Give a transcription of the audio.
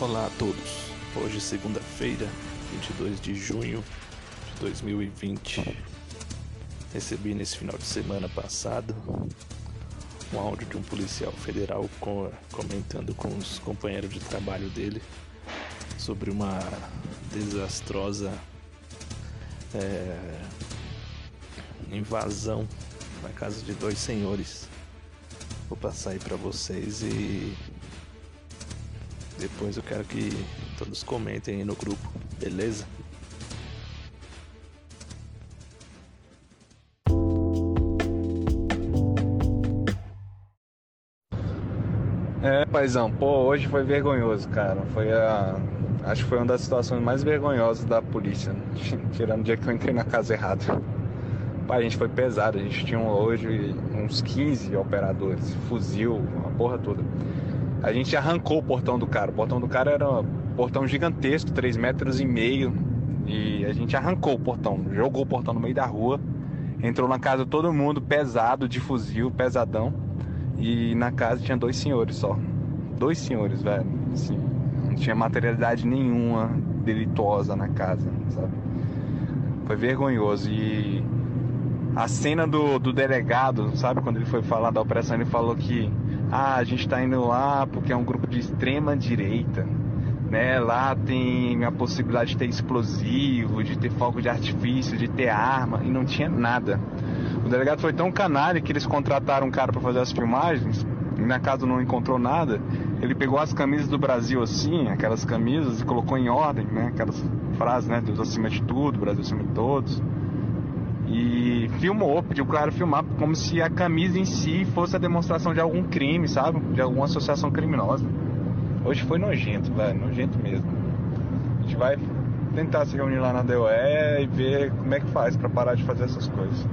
Olá a todos. Hoje, segunda-feira, 22 de junho de 2020. Recebi nesse final de semana passado um áudio de um policial federal comentando com os companheiros de trabalho dele sobre uma desastrosa é, invasão na casa de dois senhores. Vou passar aí para vocês e depois eu quero que todos comentem aí no grupo, beleza? É, paizão, pô, hoje foi vergonhoso, cara. Foi a. Acho que foi uma das situações mais vergonhosas da polícia, né? tirando o dia que eu entrei na casa errada. Pai, a gente foi pesado, a gente tinha hoje uns 15 operadores, fuzil, a porra toda. A gente arrancou o portão do cara. O portão do cara era um portão gigantesco, 3 metros e meio. E a gente arrancou o portão, jogou o portão no meio da rua. Entrou na casa todo mundo, pesado, de fuzil, pesadão. E na casa tinha dois senhores só. Dois senhores, velho. Assim, não tinha materialidade nenhuma delituosa na casa, sabe? Foi vergonhoso. E a cena do, do delegado, sabe? Quando ele foi falar da operação, ele falou que ah, a gente está indo lá porque é um grupo de extrema direita, né? Lá tem a possibilidade de ter explosivo, de ter fogo de artifício, de ter arma e não tinha nada. O delegado foi tão canalha que eles contrataram um cara para fazer as filmagens. E na casa não encontrou nada. Ele pegou as camisas do Brasil assim, aquelas camisas e colocou em ordem, né? Aquelas frases, né? Deus acima de tudo, Brasil acima de todos filmou, pediu pro cara filmar como se a camisa em si fosse a demonstração de algum crime, sabe? De alguma associação criminosa. Hoje foi nojento, velho, nojento mesmo. A gente vai tentar se reunir lá na DOE e ver como é que faz para parar de fazer essas coisas.